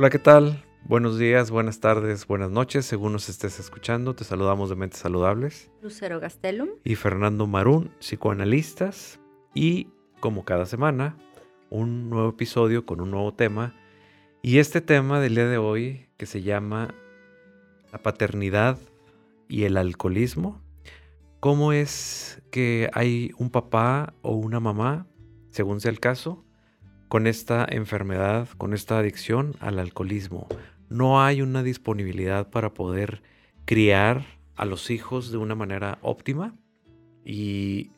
Hola, ¿qué tal? Buenos días, buenas tardes, buenas noches, según nos estés escuchando. Te saludamos de Mentes Saludables. Lucero Gastelum. Y Fernando Marún, psicoanalistas. Y como cada semana, un nuevo episodio con un nuevo tema. Y este tema del día de hoy, que se llama la paternidad y el alcoholismo. ¿Cómo es que hay un papá o una mamá, según sea el caso, con esta enfermedad, con esta adicción al alcoholismo? No hay una disponibilidad para poder criar a los hijos de una manera óptima y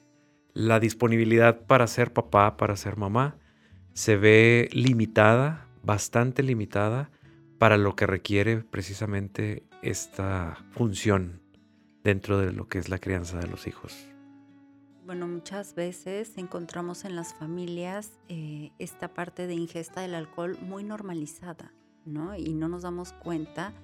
la disponibilidad para ser papá, para ser mamá, se ve limitada, bastante limitada, para lo que requiere precisamente esta función dentro de lo que es la crianza de los hijos. Bueno, muchas veces encontramos en las familias eh, esta parte de ingesta del alcohol muy normalizada, ¿no? Y no nos damos cuenta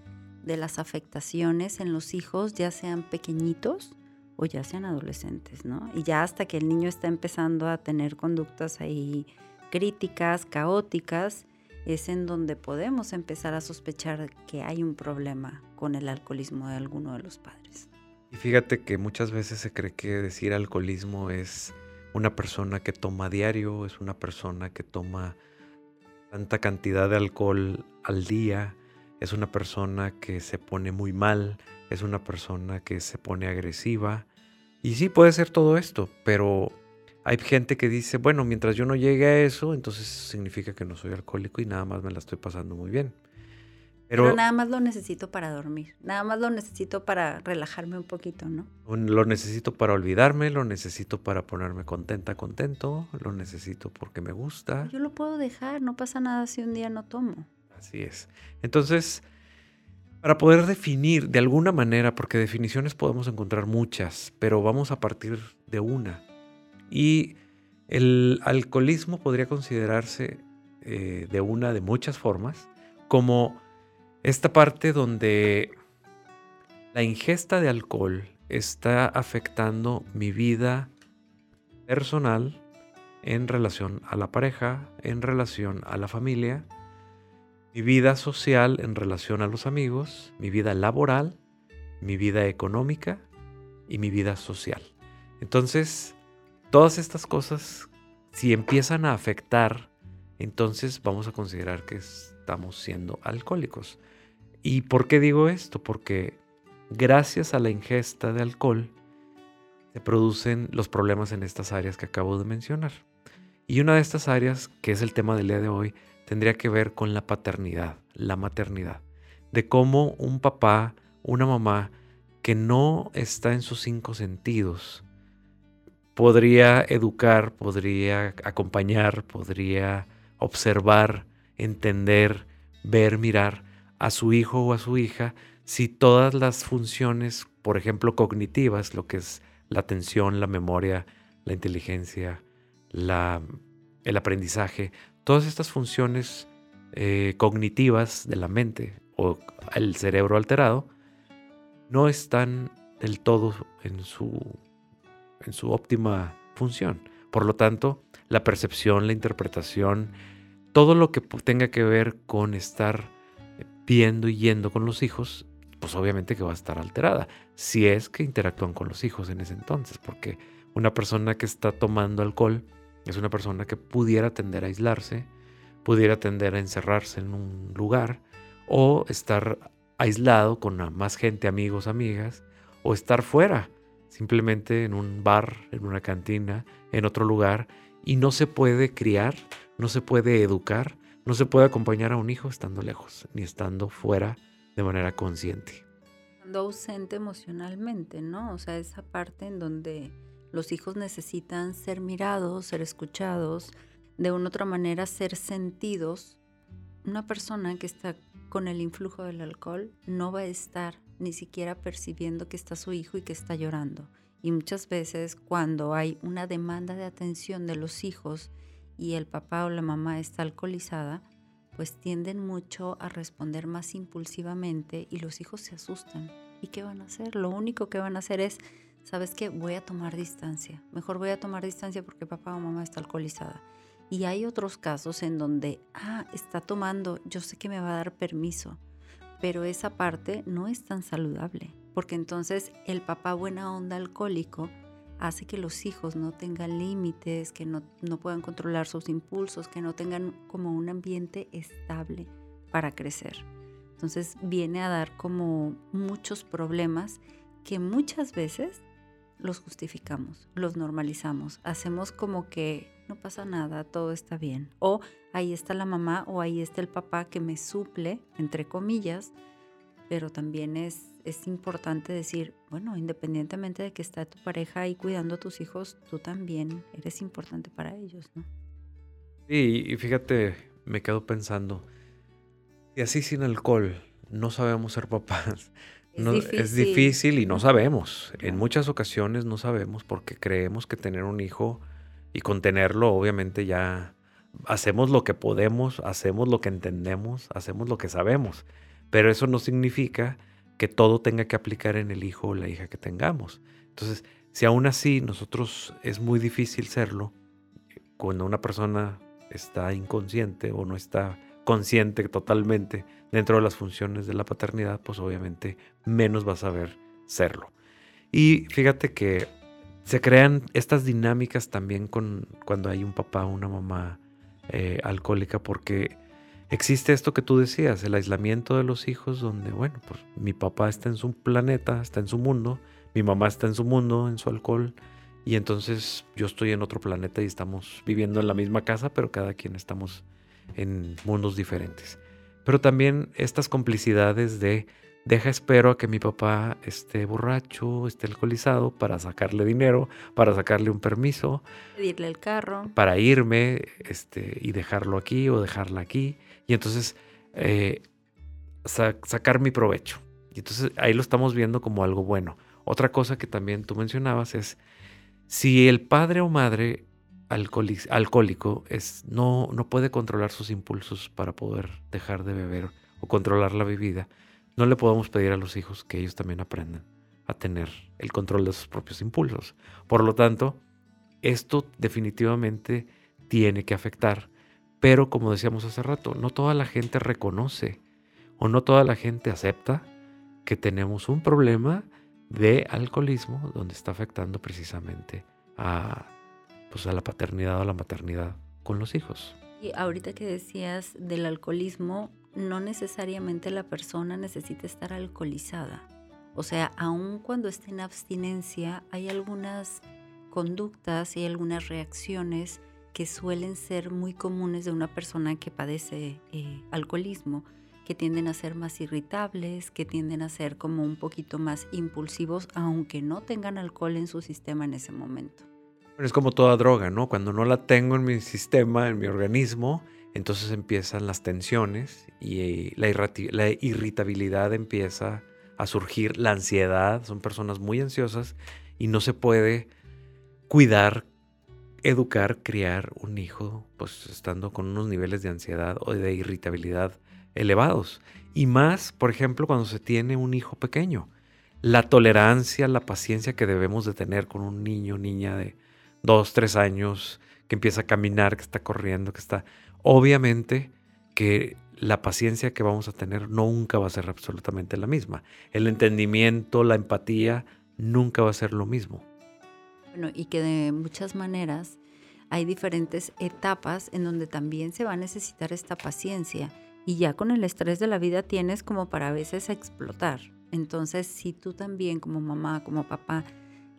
de las afectaciones en los hijos, ya sean pequeñitos o ya sean adolescentes, ¿no? Y ya hasta que el niño está empezando a tener conductas ahí críticas, caóticas, es en donde podemos empezar a sospechar que hay un problema con el alcoholismo de alguno de los padres. Y fíjate que muchas veces se cree que decir alcoholismo es una persona que toma diario, es una persona que toma tanta cantidad de alcohol al día, es una persona que se pone muy mal, es una persona que se pone agresiva. Y sí puede ser todo esto, pero hay gente que dice, bueno, mientras yo no llegue a eso, entonces significa que no soy alcohólico y nada más me la estoy pasando muy bien. Pero, nada más lo necesito para dormir, nada más lo necesito para relajarme un poquito, ¿no? Lo necesito para olvidarme, lo necesito para ponerme contenta, contento, lo necesito porque me gusta. Yo lo puedo dejar, no pasa nada si un día no tomo. Así es. Entonces, para poder definir de alguna manera, porque definiciones podemos encontrar muchas, pero vamos a partir de una. Y el alcoholismo podría considerarse eh, de una de muchas formas como esta parte donde la ingesta de alcohol está afectando mi vida personal en relación a la pareja, en relación a la familia, mi vida social en relación a los amigos, mi vida laboral, mi vida económica y mi vida social. Entonces, Todas estas cosas, si empiezan a afectar, entonces vamos a considerar que estamos siendo alcohólicos. ¿Y por qué digo esto? Porque gracias a la ingesta de alcohol se producen los problemas en estas áreas que acabo de mencionar. Y una de estas áreas, que es el tema del día de hoy, tendría que ver con la paternidad, la maternidad. De cómo un papá, una mamá que no está en sus cinco sentidos, podría educar, podría acompañar, podría observar, entender, ver, mirar a su hijo o a su hija si todas las funciones, por ejemplo, cognitivas, lo que es la atención, la memoria, la inteligencia, el aprendizaje, todas estas funciones eh, cognitivas de la mente o el cerebro alterado, no están del todo en su en su óptima función. Por lo tanto, la percepción, la interpretación, todo lo que tenga que ver con estar viendo y yendo con los hijos, pues obviamente que va a estar alterada, si es que interactúan con los hijos en ese entonces, porque una persona que está tomando alcohol es una persona que pudiera tender a aislarse, pudiera tender a encerrarse en un lugar o estar aislado con más gente, amigos, amigas, o estar fuera simplemente en un bar, en una cantina, en otro lugar, y no se puede criar, no se puede educar, no se puede acompañar a un hijo estando lejos, ni estando fuera de manera consciente. Estando ausente emocionalmente, ¿no? O sea, esa parte en donde los hijos necesitan ser mirados, ser escuchados, de una otra manera ser sentidos. Una persona que está con el influjo del alcohol no va a estar ni siquiera percibiendo que está su hijo y que está llorando. Y muchas veces cuando hay una demanda de atención de los hijos y el papá o la mamá está alcoholizada, pues tienden mucho a responder más impulsivamente y los hijos se asustan. ¿Y qué van a hacer? Lo único que van a hacer es, ¿sabes qué? Voy a tomar distancia. Mejor voy a tomar distancia porque papá o mamá está alcoholizada. Y hay otros casos en donde, ah, está tomando, yo sé que me va a dar permiso, pero esa parte no es tan saludable, porque entonces el papá buena onda alcohólico hace que los hijos no tengan límites, que no, no puedan controlar sus impulsos, que no tengan como un ambiente estable para crecer. Entonces viene a dar como muchos problemas que muchas veces los justificamos, los normalizamos, hacemos como que no pasa nada, todo está bien. O ahí está la mamá o ahí está el papá que me suple, entre comillas, pero también es, es importante decir, bueno, independientemente de que está tu pareja ahí cuidando a tus hijos, tú también eres importante para ellos, ¿no? Sí, y fíjate, me quedo pensando, y así sin alcohol no sabemos ser papás. Es, difícil. y no sabemos. En muchas ocasiones no sabemos porque creemos que tener un hijo y contenerlo, obviamente ya hacemos lo que podemos, hacemos lo que entendemos, hacemos lo que sabemos. Pero eso no significa que todo tenga que aplicar en el hijo o la hija que tengamos. Entonces, si aún así nosotros es muy difícil serlo, cuando una persona está inconsciente o no está consciente totalmente dentro de las funciones de la paternidad, pues obviamente menos va a saber serlo. Y fíjate que se crean estas dinámicas también con cuando hay un papá o una mamá eh, alcohólica, porque existe esto que tú decías, el aislamiento de los hijos, donde, bueno, pues mi papá está en su planeta, está en su mundo, mi mamá está en su mundo, en su alcohol, y entonces yo estoy en otro planeta y estamos viviendo en la misma casa, pero cada quien estamos en mundos diferentes. Pero también estas complicidades de deja espero a que mi papá esté borracho, esté alcoholizado para sacarle dinero, para sacarle un permiso, pedirle el carro, para irme este, y dejarlo aquí o dejarla aquí. Y entonces eh, sacar mi provecho. Y entonces ahí lo estamos viendo como algo bueno. Otra cosa que también tú mencionabas es, si el padre o madre alcohólico es, no, no puede controlar sus impulsos para poder dejar de beber o controlar la bebida, no le podemos pedir a los hijos que ellos también aprendan a tener el control de sus propios impulsos. Por lo tanto, esto definitivamente tiene que afectar. Pero como decíamos hace rato, no toda la gente reconoce o no toda la gente acepta que tenemos un problema de alcoholismo donde está afectando precisamente a pues a la paternidad o a la maternidad con los hijos. Y ahorita que decías del alcoholismo, no necesariamente la persona necesita estar alcoholizada. O sea, aun cuando esté en abstinencia, hay algunas conductas y algunas reacciones que suelen ser muy comunes de una persona que padece eh, alcoholismo, que tienden a ser más irritables, que tienden a ser como un poquito más impulsivos, aunque no tengan alcohol en su sistema en ese momento es como toda droga, ¿no? Cuando no la tengo en mi sistema, en mi organismo, entonces empiezan las tensiones y la, la irritabilidad empieza a surgir, la ansiedad, son personas muy ansiosas y no se puede cuidar, educar, criar un hijo, pues estando con unos niveles de ansiedad o de irritabilidad elevados. Y más, por ejemplo, cuando se tiene un hijo pequeño. La tolerancia, la paciencia que debemos de tener con un niño, niña de dos, tres años, que empieza a caminar, que está corriendo, que está... Obviamente que la paciencia que vamos a tener nunca va a ser absolutamente la misma. El entendimiento, la empatía, nunca va a ser lo mismo. Y que de muchas maneras hay diferentes etapas en donde también se va a necesitar esta paciencia. Y ya con el estrés de la vida tienes como para a veces explotar. Entonces, si tú también como mamá, como papá,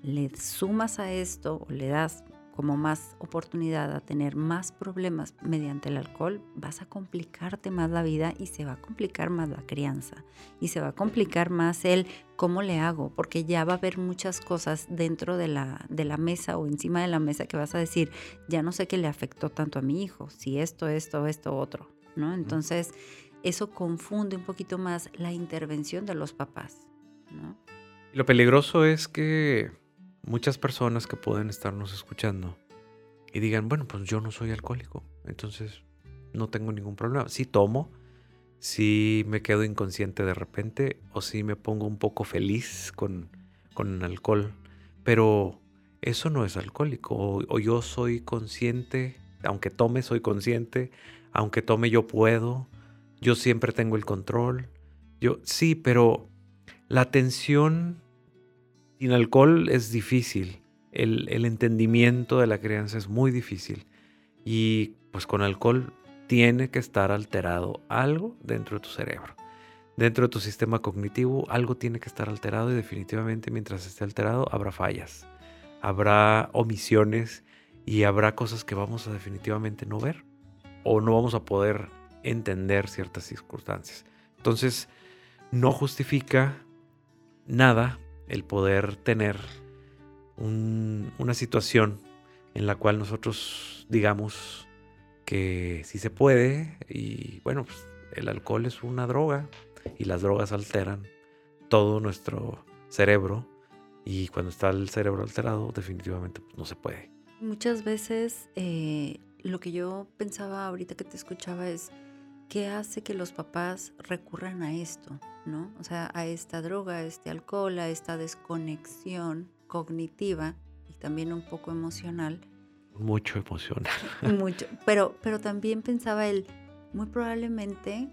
le sumas a esto o le das como más oportunidad a tener más problemas mediante el alcohol, vas a complicarte más la vida y se va a complicar más la crianza y se va a complicar más el cómo le hago, porque ya va a haber muchas cosas dentro de la, de la mesa o encima de la mesa que vas a decir, ya no sé qué le afectó tanto a mi hijo, si esto, esto, esto, otro, ¿no? Entonces, eso confunde un poquito más la intervención de los papás, ¿no? Lo peligroso es que muchas personas que pueden estarnos escuchando y digan, bueno, pues yo no soy alcohólico, entonces no tengo ningún problema. Si tomo, si me quedo inconsciente de repente o si me pongo un poco feliz con, con alcohol, pero eso no es alcohólico o, yo soy consciente aunque tome soy consciente, aunque tome yo puedo, yo siempre tengo el control. Yo sí, pero la atención sin alcohol es difícil. El, el entendimiento de la crianza es muy difícil. Y pues con alcohol tiene que estar alterado algo dentro de tu cerebro. Dentro de tu sistema cognitivo algo tiene que estar alterado y definitivamente mientras esté alterado habrá fallas, habrá omisiones y habrá cosas que vamos a definitivamente no ver o no vamos a poder entender ciertas circunstancias. Entonces, no justifica nada el poder tener una situación en la cual nosotros digamos que sí se puede y bueno, pues el alcohol es una droga y las drogas alteran todo nuestro cerebro y cuando está el cerebro alterado definitivamente pues, no se puede. Muchas veces eh, lo que yo pensaba ahorita que te escuchaba es qué hace que los papás recurran a esto, ¿no? O sea, a esta droga, a este alcohol, a esta desconexión cognitiva y también un poco emocional. Mucho emocional. Mucho, pero, pero también pensaba él, muy probablemente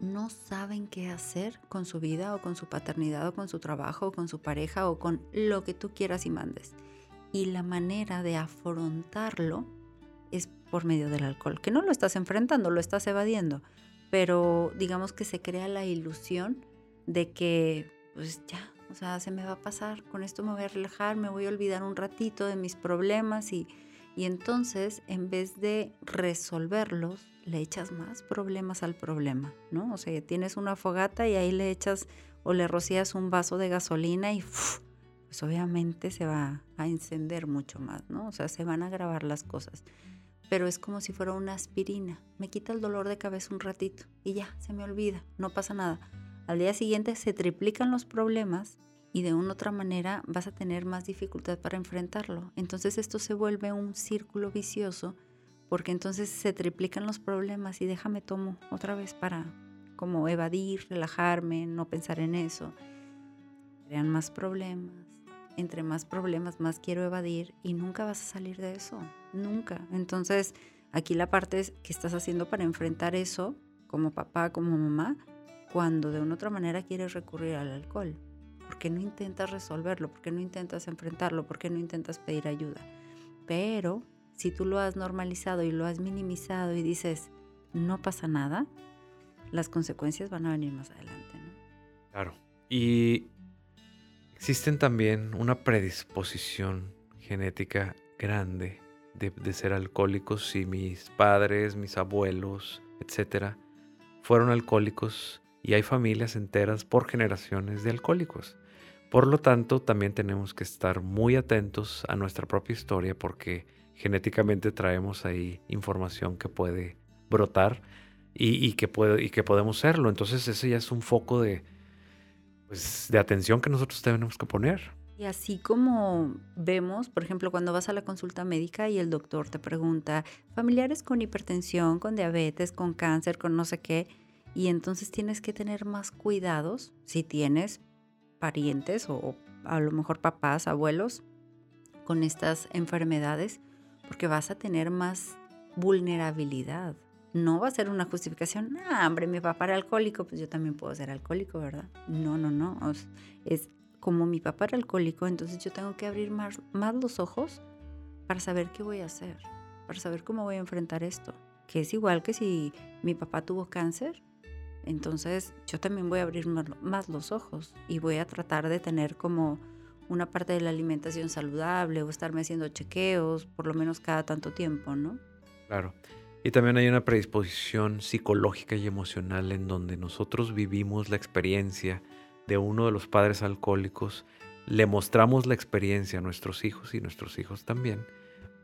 no saben qué hacer con su vida o con su paternidad o con su trabajo o con su pareja o con lo que tú quieras y mandes. Y la manera de afrontarlo es por medio del alcohol, que no lo estás enfrentando, lo estás evadiendo, pero digamos que se crea la ilusión de que pues ya, o sea, se me va a pasar, con esto me voy a relajar, me voy a olvidar un ratito de mis problemas y, y entonces en vez de resolverlos, le echas más problemas al problema, ¿no? O sea, tienes una fogata y ahí le echas o le rocías un vaso de gasolina y pues obviamente se va a encender mucho más, ¿no? O sea, se van a agravar las cosas. Pero es como si fuera una aspirina. Me quita el dolor de cabeza un ratito y ya, se me olvida, no pasa nada. Al día siguiente se triplican los problemas y de una otra manera vas a tener más dificultad para enfrentarlo. Entonces esto se vuelve un círculo vicioso porque entonces se triplican los problemas y déjame tomo otra vez para como evadir, relajarme, no pensar en eso. Crean más problemas. Entre más problemas, más quiero evadir y nunca vas a salir de eso. Nunca. Entonces, aquí la parte es que estás haciendo para enfrentar eso como papá, como mamá, cuando de una otra manera quieres recurrir al alcohol. ¿Por qué no intentas resolverlo? ¿Por qué no intentas enfrentarlo? ¿Por qué no intentas pedir ayuda? Pero si tú lo has normalizado y lo has minimizado y dices, no pasa nada, las consecuencias van a venir más adelante. Claro. Y existen también una predisposición genética grande de, ser alcohólicos si mis padres, mis abuelos, etcétera, fueron alcohólicos y hay familias enteras por generaciones de alcohólicos. Por lo tanto, también tenemos que estar muy atentos a nuestra propia historia porque genéticamente traemos ahí información que puede brotar y, que, y que podemos serlo. Entonces ese ya es un foco de, pues, de atención que nosotros tenemos que poner. Y así como vemos, por ejemplo, cuando vas a la consulta médica y el doctor te pregunta, familiares con hipertensión, con diabetes, con cáncer, con no sé qué, y entonces tienes que tener más cuidados si tienes parientes o a lo mejor papás, abuelos con estas enfermedades, porque vas a tener más vulnerabilidad. No va a ser una justificación, ah, hombre, mi papá era alcohólico, pues yo también puedo ser alcohólico, ¿verdad? No, no, no. Es como mi papá era alcohólico, entonces yo tengo que abrir más, más los ojos para saber qué voy a hacer, para saber cómo voy a enfrentar esto. Que es igual que si mi papá tuvo cáncer, entonces yo también voy a abrir más los ojos y voy a tratar de tener como una parte de la alimentación saludable o estarme haciendo chequeos por lo menos cada tanto tiempo, ¿no? Claro. Y también hay una predisposición psicológica y emocional en donde nosotros vivimos la experiencia de uno de los padres alcohólicos, le mostramos la experiencia a nuestros hijos y nuestros hijos también,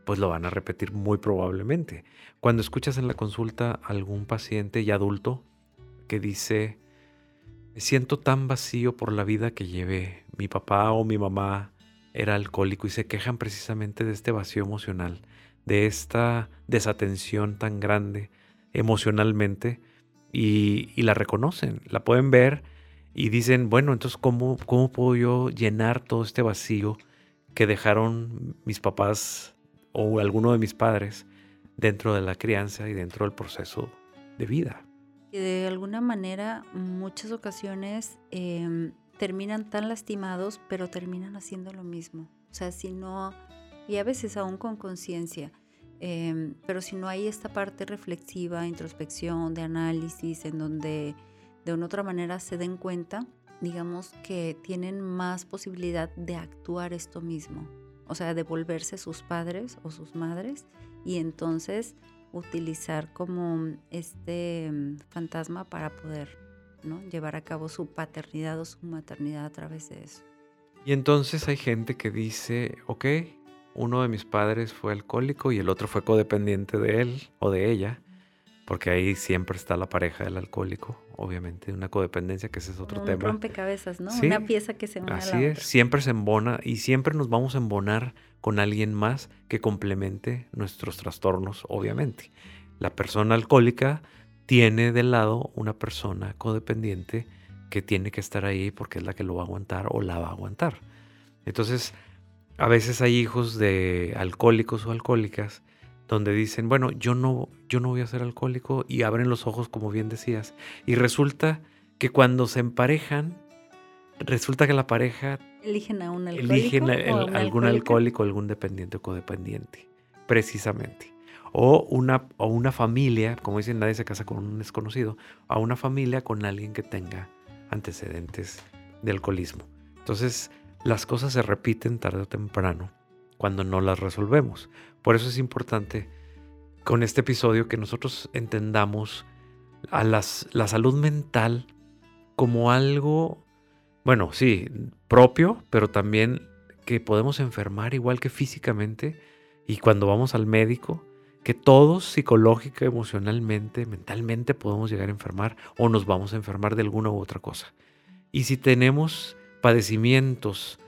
pues lo van a repetir muy probablemente. Cuando escuchas en la consulta a algún paciente y adulto que dice, siento tan vacío por la vida que llevé. Mi papá o mi mamá era alcohólico y se quejan precisamente de este vacío emocional, de esta desatención tan grande emocionalmente y, la reconocen, la pueden ver y dicen, bueno, entonces ¿cómo, ¿cómo puedo yo llenar todo este vacío que dejaron mis papás o alguno de mis padres dentro de la crianza y dentro del proceso de vida. Que de alguna manera, muchas ocasiones em, terminan tan lastimados, pero terminan haciendo lo mismo. O sea, si no, y a veces aún con conciencia, em, pero si no hay esta parte reflexiva, introspección, de análisis, en donde de una otra manera se den cuenta, digamos que tienen más posibilidad de actuar esto mismo, o sea, de volverse sus padres o sus madres y entonces utilizar como este mm, fantasma para poder ¿no? llevar a cabo su paternidad o su maternidad a través de eso. Y entonces hay gente que dice, ok, uno de mis padres fue alcohólico y el otro fue codependiente de él o de ella, porque ahí siempre está la pareja del alcohólico, obviamente, una codependencia, que ese es otro Un tema. rompecabezas, ¿no? Una pieza que se une Así a la es, siempre se embona y siempre nos vamos a embonar con alguien más que complemente nuestros trastornos, obviamente. La persona alcohólica tiene de lado una persona codependiente que tiene que estar ahí porque es la que lo va a aguantar o la va a aguantar. Entonces, a veces hay hijos de alcohólicos o alcohólicas donde dicen, bueno, yo no, yo no voy a ser alcohólico y abren los ojos, como bien decías, y resulta que cuando se emparejan, resulta que la pareja eligen a un alcohólico eligen algún alcohólico, algún dependiente o codependiente, precisamente. O una, o una familia, como dicen, nadie se casa con un desconocido, a una familia con alguien que tenga antecedentes de alcoholismo. Entonces, las cosas se repiten tarde o temprano cuando no las resolvemos. Por eso es importante con este episodio que nosotros entendamos a las, la salud mental como algo, bueno, sí, propio, pero también que podemos enfermar igual que físicamente y cuando vamos al médico, que todos psicológica, emocionalmente, mentalmente podemos llegar a enfermar o nos vamos a enfermar de alguna u otra cosa. Y si tenemos padecimientos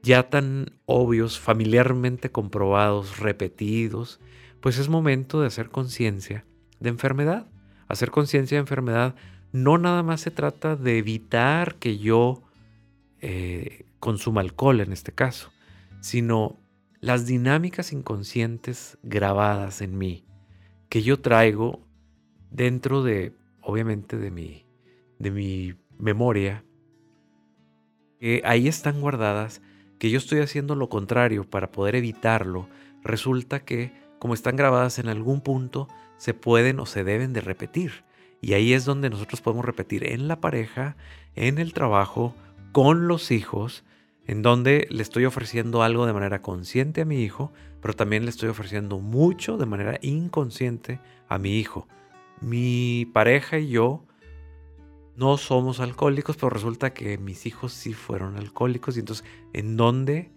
ya tan obvios, familiarmente comprobados, repetidos, pues es momento de hacer conciencia de enfermedad. Hacer conciencia de enfermedad no nada más se trata de evitar que yo eh, consuma alcohol en este caso, sino las dinámicas inconscientes grabadas en mí que yo traigo dentro de, obviamente, de mi, de mi memoria, que ahí están guardadas que yo estoy haciendo lo contrario para poder evitarlo, resulta que, como están grabadas en algún punto, se pueden o se deben de repetir. Y ahí es donde nosotros podemos repetir en la pareja, en el trabajo, con los hijos, en donde le estoy ofreciendo algo de manera consciente a mi hijo, pero también le estoy ofreciendo mucho de manera inconsciente a mi hijo. Mi pareja y yo no somos alcohólicos, pero resulta que mis hijos sí fueron alcohólicos. Y entonces, ¿en dónde,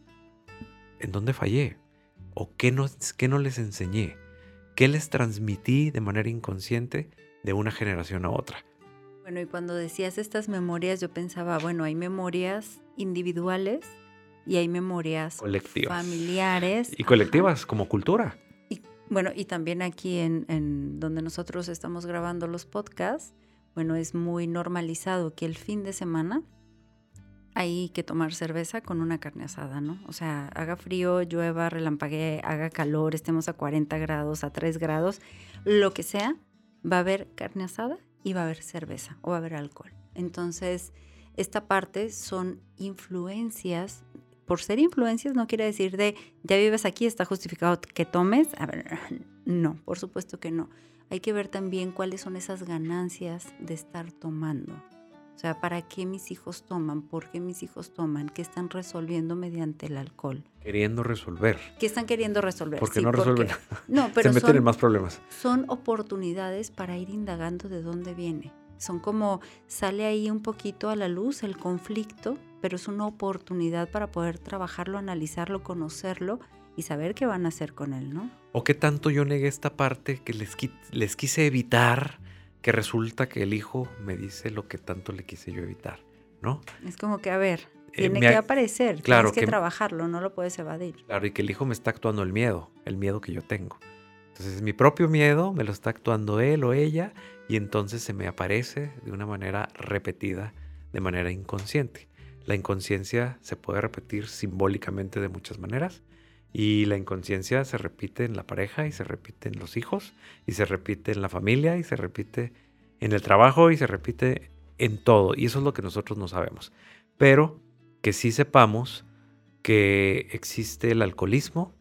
en dónde fallé? ¿O qué no, qué no les enseñé? ¿Qué les transmití de manera inconsciente de una generación a otra? Bueno, y cuando decías estas memorias, yo pensaba, bueno, hay memorias individuales y hay memorias colectivas. familiares. Y colectivas, como cultura. Y, bueno, y también aquí en, en donde nosotros estamos grabando los podcasts, bueno, es muy normalizado que el fin de semana hay que tomar cerveza con una carne asada, ¿no? O sea, haga frío, llueva, relampaguee, haga calor, estemos a 40 grados, a 3 grados, lo que sea, va a haber carne asada y va a haber cerveza o va a haber alcohol. Entonces, esta parte son influencias. Por ser influencias no quiere decir de ya vives aquí, está justificado que tomes. A ver, no, por supuesto que no hay que ver también cuáles son esas ganancias de estar tomando. O sea, ¿para qué mis hijos toman? ¿Por qué mis hijos toman? ¿Qué están resolviendo mediante el alcohol? Queriendo resolver. ¿Qué están queriendo resolver? Porque no resuelven. No, pero Se meten en más problemas. Son oportunidades para ir indagando de dónde viene. Son como, sale ahí un poquito a la luz el conflicto, pero es una oportunidad para poder trabajarlo, analizarlo, conocerlo y saber qué van a hacer con él, ¿no? O qué tanto yo negué esta parte que les, les quise evitar, que resulta que el hijo me dice lo que tanto le quise yo evitar, ¿no? Es como que, a ver, eh, tiene que aparecer, claro, tienes que, trabajarlo, no lo puedes evadir. Claro, y que el hijo me está actuando el miedo, el miedo que yo tengo. Entonces mi propio miedo me lo está actuando él o ella y entonces se me aparece de una manera repetida, de manera inconsciente. La inconsciencia se puede repetir simbólicamente de muchas maneras Y la inconsciencia se repite en la pareja y se repite en los hijos y se repite en la familia y se repite en el trabajo y se repite en todo. Y eso es lo que nosotros no sabemos. Pero que sí sepamos que existe el alcoholismo,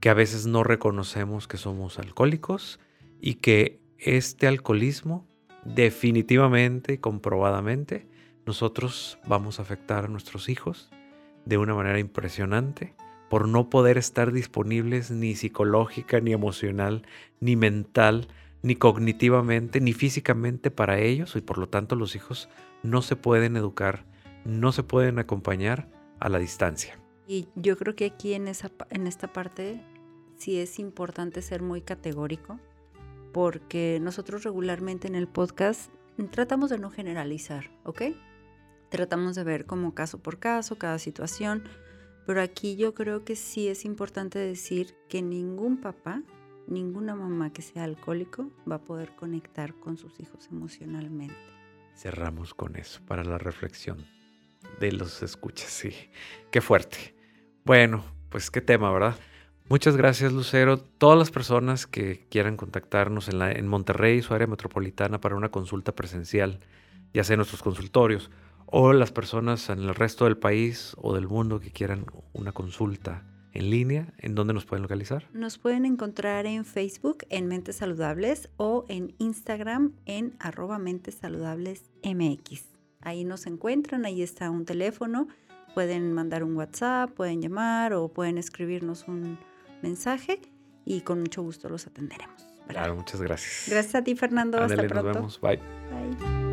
que a veces no reconocemos que somos alcohólicos y que este alcoholismo definitivamente y comprobadamente nosotros vamos a afectar a nuestros hijos de una manera impresionante por no poder estar disponibles ni psicológica, ni emocional, ni mental, ni cognitivamente, ni físicamente para ellos y por lo tanto los hijos no se pueden educar, no se pueden acompañar a la distancia. Y yo creo que aquí en, esa, en esta parte sí es importante ser muy categórico porque nosotros regularmente en el podcast tratamos de no generalizar, ¿ok? Tratamos de ver como caso por caso, cada situación, pero aquí yo creo que sí es importante decir que ningún papá, ninguna mamá que sea alcohólico va a poder conectar con sus hijos emocionalmente. Cerramos con eso para la reflexión de los escuchas, sí. Qué fuerte. Bueno, pues qué tema, ¿verdad? Muchas gracias, Lucero. Todas las personas que quieran contactarnos en, la, en Monterrey, su área metropolitana, para una consulta presencial, ya sea en nuestros consultorios o las personas en el resto del país o del mundo que quieran una consulta en línea, ¿en dónde nos pueden localizar? Nos pueden encontrar en Facebook en Mentes Saludables o en Instagram en arroba Mentes Saludables MX. Ahí nos encuentran, ahí está un teléfono, pueden mandar un WhatsApp, pueden llamar o pueden escribirnos un mensaje y con mucho gusto los atenderemos. Claro, muchas gracias. Gracias a ti, Fernando. Hasta pronto. Nos vemos. Bye. Bye.